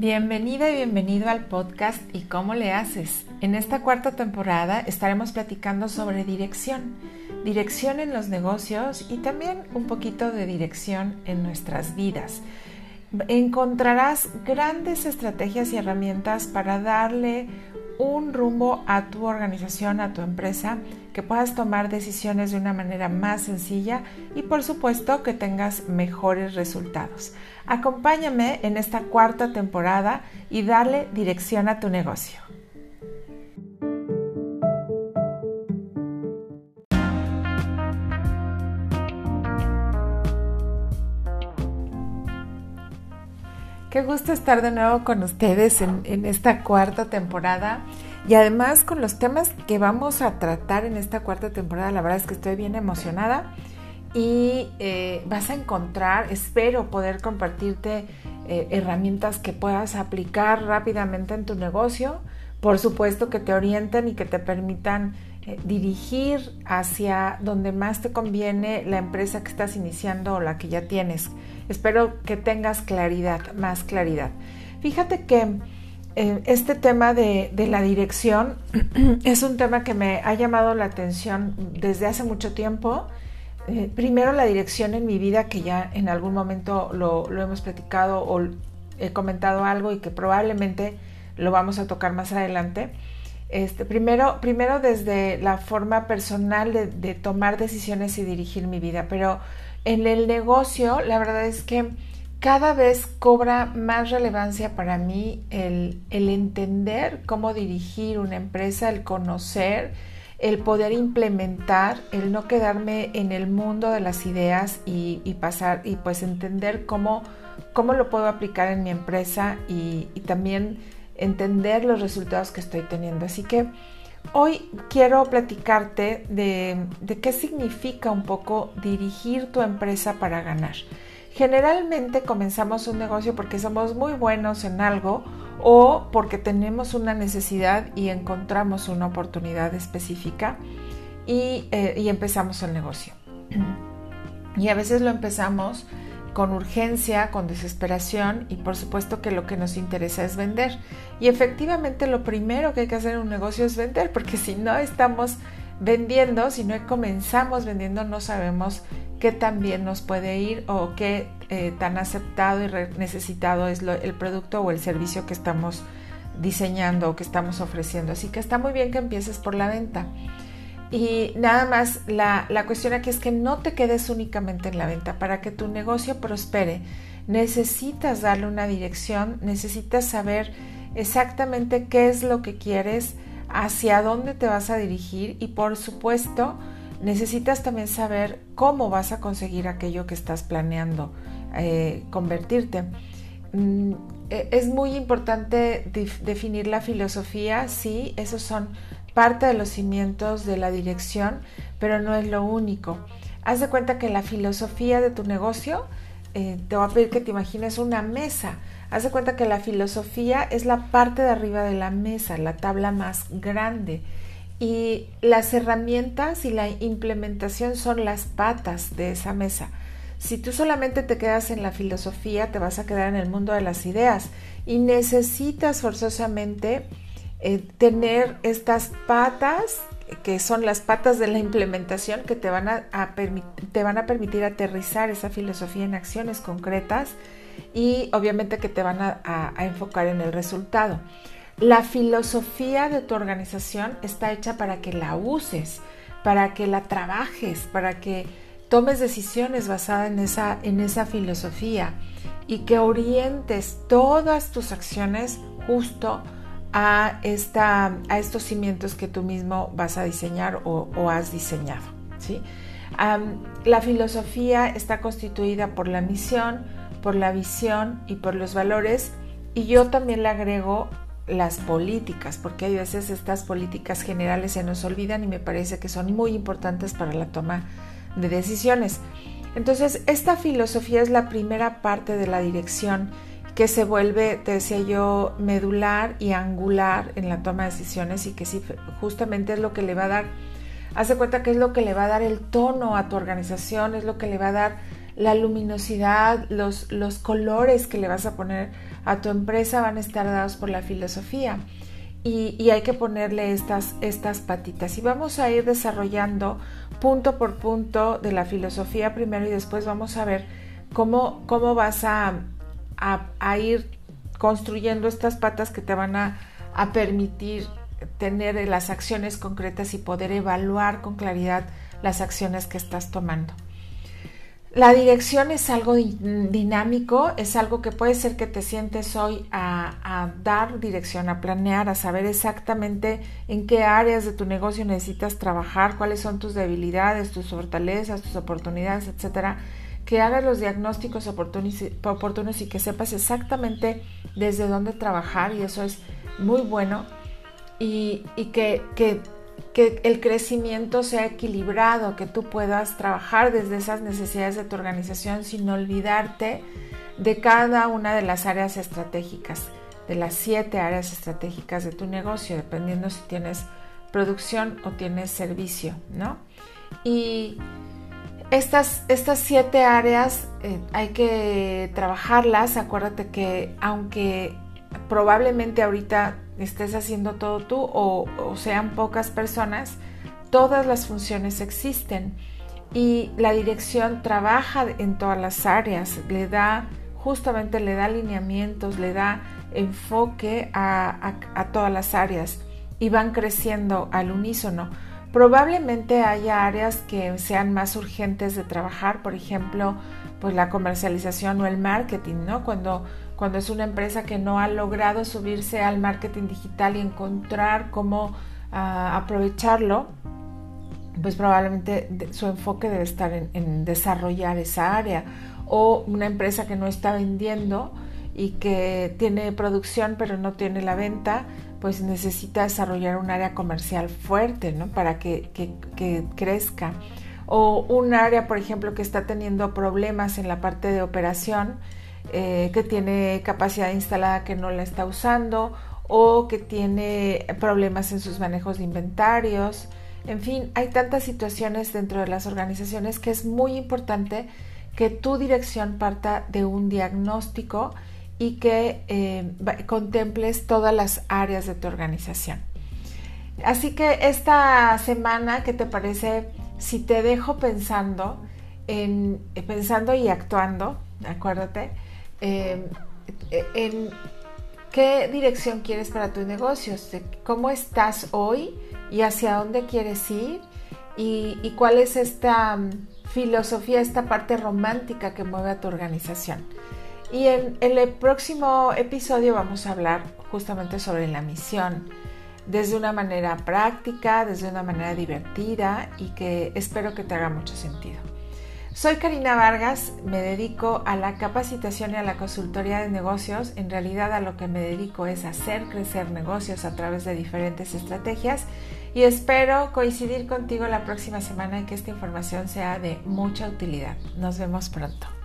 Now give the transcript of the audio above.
Bienvenida y bienvenido al podcast ¿Y cómo le haces? En esta cuarta temporada estaremos platicando sobre dirección, dirección en los negocios y también un poquito de dirección en nuestras vidas. Encontrarás grandes estrategias y herramientas para darle un rumbo a tu organización, a tu empresa, que puedas tomar decisiones de una manera más sencilla y por supuesto que tengas mejores resultados. Acompáñame en esta cuarta temporada y dale dirección a tu negocio. Qué gusto estar de nuevo con ustedes en, esta cuarta temporada y además con los temas que vamos a tratar en esta cuarta temporada. La verdad es que estoy bien emocionada y eh, vas a encontrar, espero poder compartirte eh, herramientas que puedas aplicar rápidamente en tu negocio. Por supuesto que te orienten y que te permitan eh, dirigir hacia donde más te conviene la empresa que estás iniciando o la que ya tienes. Espero que tengas claridad, más claridad. Fíjate que eh, este tema de, la dirección es un tema que me ha llamado la atención desde hace mucho tiempo. Eh, primero la dirección en mi vida, que ya en algún momento lo, hemos platicado o he comentado algo y que probablemente lo vamos a tocar más adelante. Este, primero, primero desde la forma personal de, tomar decisiones y dirigir mi vida, pero en el negocio, la verdad es que cada vez cobra más relevancia para mí el, entender cómo dirigir una empresa, el conocer, el poder implementar, el no quedarme en el mundo de las ideas y, pasar y pues entender cómo, cómo lo puedo aplicar en mi empresa y también entender los resultados que estoy teniendo. Así que Hoy quiero platicarte de, qué significa un poco dirigir tu empresa para ganar. Generalmente comenzamos un negocio porque somos muy buenos en algo o porque tenemos una necesidad y encontramos una oportunidad específica y, eh, empezamos el negocio. Y a veces lo empezamos con urgencia, con desesperación y por supuesto que lo que nos interesa es vender. Y efectivamente lo primero que hay que hacer en un negocio es vender, porque si no estamos vendiendo, si no comenzamos vendiendo, no sabemos qué tan bien nos puede ir o qué eh, tan aceptado y necesitado es el producto o el servicio que estamos diseñando o que estamos ofreciendo. Así que está muy bien que empieces por la venta. Y nada más, la, cuestión aquí es que no te quedes únicamente en la venta. Para que tu negocio prospere, necesitas darle una dirección, necesitas saber exactamente qué es lo que quieres, hacia dónde te vas a dirigir y por supuesto necesitas también saber cómo vas a conseguir aquello que estás planeando eh, convertirte. Mm, e, es muy importante definir la filosofía, sí, esos son parte de los cimientos de la dirección, pero no es lo único. Haz de cuenta que la filosofía de tu negocio, eh, te voy a pedir que te imagines una mesa. Haz de cuenta que la filosofía es la parte de arriba de la mesa, la tabla más grande. Y las herramientas y la implementación son las patas de esa mesa. Si tú solamente te quedas en la filosofía, te vas a quedar en el mundo de las ideas y necesitas forzosamente eh, tener estas patas que son las patas de la implementación que te van a, te van a permitir aterrizar esa filosofía en acciones concretas y obviamente que te van a, enfocar en el resultado. La filosofía de tu organización está hecha para que la uses, para que la trabajes, para que tomes decisiones basadas en esa, en esa filosofía y que orientes todas tus acciones justo a, esta, a estos cimientos que tú mismo vas a diseñar o, has diseñado. ¿sí? la filosofía está constituida por la misión, por la visión y por los valores y yo también le agrego las políticas, porque hay veces estas políticas generales se nos olvidan y me parece que son muy importantes para la toma de decisiones. Entonces, esta filosofía es la primera parte de la dirección que se vuelve, te decía yo, medular y angular en la toma de decisiones y que sí, justamente es lo que le va a dar, hace cuenta que es lo que le va a dar el tono a tu organización, es lo que le va a dar la luminosidad, los, los colores que le vas a poner a tu empresa van a estar dados por la filosofía. Y, hay que ponerle estas, estas patitas. Y vamos a ir desarrollando punto por punto de la filosofía primero y después vamos a ver cómo, cómo vas a, a, ir construyendo estas patas que te van a, a permitir tener las acciones concretas y poder evaluar con claridad las acciones que estás tomando. La dirección es algo dinámico, es algo que puede ser que te sientes hoy a, dar dirección, a planear, a saber exactamente en qué áreas de tu negocio necesitas trabajar, cuáles son tus debilidades, tus fortalezas, tus oportunidades, etcétera. Que hagas los diagnósticos oportunos y que sepas exactamente desde dónde trabajar, y eso es muy bueno. Y, que, que que el crecimiento sea equilibrado, que tú puedas trabajar desde esas necesidades de tu organización sin olvidarte de cada una de las áreas estratégicas, de las siete áreas estratégicas de tu negocio, dependiendo si tienes producción o tienes servicio, ¿no? Y estas, estas siete áreas eh, hay que trabajarlas. Acuérdate que aunque probablemente ahorita estés haciendo todo tú o, sean pocas personas, todas las funciones existen y la dirección trabaja en todas las áreas, le da justamente le da alineamientos, le da enfoque a, todas las áreas y van creciendo al unísono. Probablemente haya áreas que sean más urgentes de trabajar, por ejemplo, pues la comercialización o el marketing, ¿no? Cuando cuando es una empresa que no ha logrado subirse al marketing digital y encontrar cómo ah, aprovecharlo, pues probablemente su enfoque debe estar en, desarrollar esa área. O una empresa que no está vendiendo y que tiene producción pero no tiene la venta, pues necesita desarrollar un área comercial fuerte ¿no? para que, que crezca. O un área, por ejemplo, que está teniendo problemas en la parte de operación, eh, que tiene capacidad instalada que no la está usando o que tiene problemas en sus manejos de inventarios. En fin, hay tantas situaciones dentro de las organizaciones que es muy importante que tu dirección parta de un diagnóstico y que eh, contemples todas las áreas de tu organización. Así que esta semana, ¿qué te parece si te dejo pensando en pensando y actuando? Acuérdate, Em, en qué dirección quieres para tus negocios, cómo estás hoy y hacia dónde quieres ir y, cuál es esta mm, filosofía, esta parte romántica que mueve a tu organización. Y en, el próximo episodio vamos a hablar justamente sobre la misión, desde una manera práctica, desde una manera divertida y que espero que te haga mucho sentido. Soy Karina Vargas, me dedico a la capacitación y a la consultoría de negocios. En realidad a lo que me dedico es hacer crecer negocios a través de diferentes estrategias y espero coincidir contigo la próxima semana y que esta información sea de mucha utilidad. Nos vemos pronto.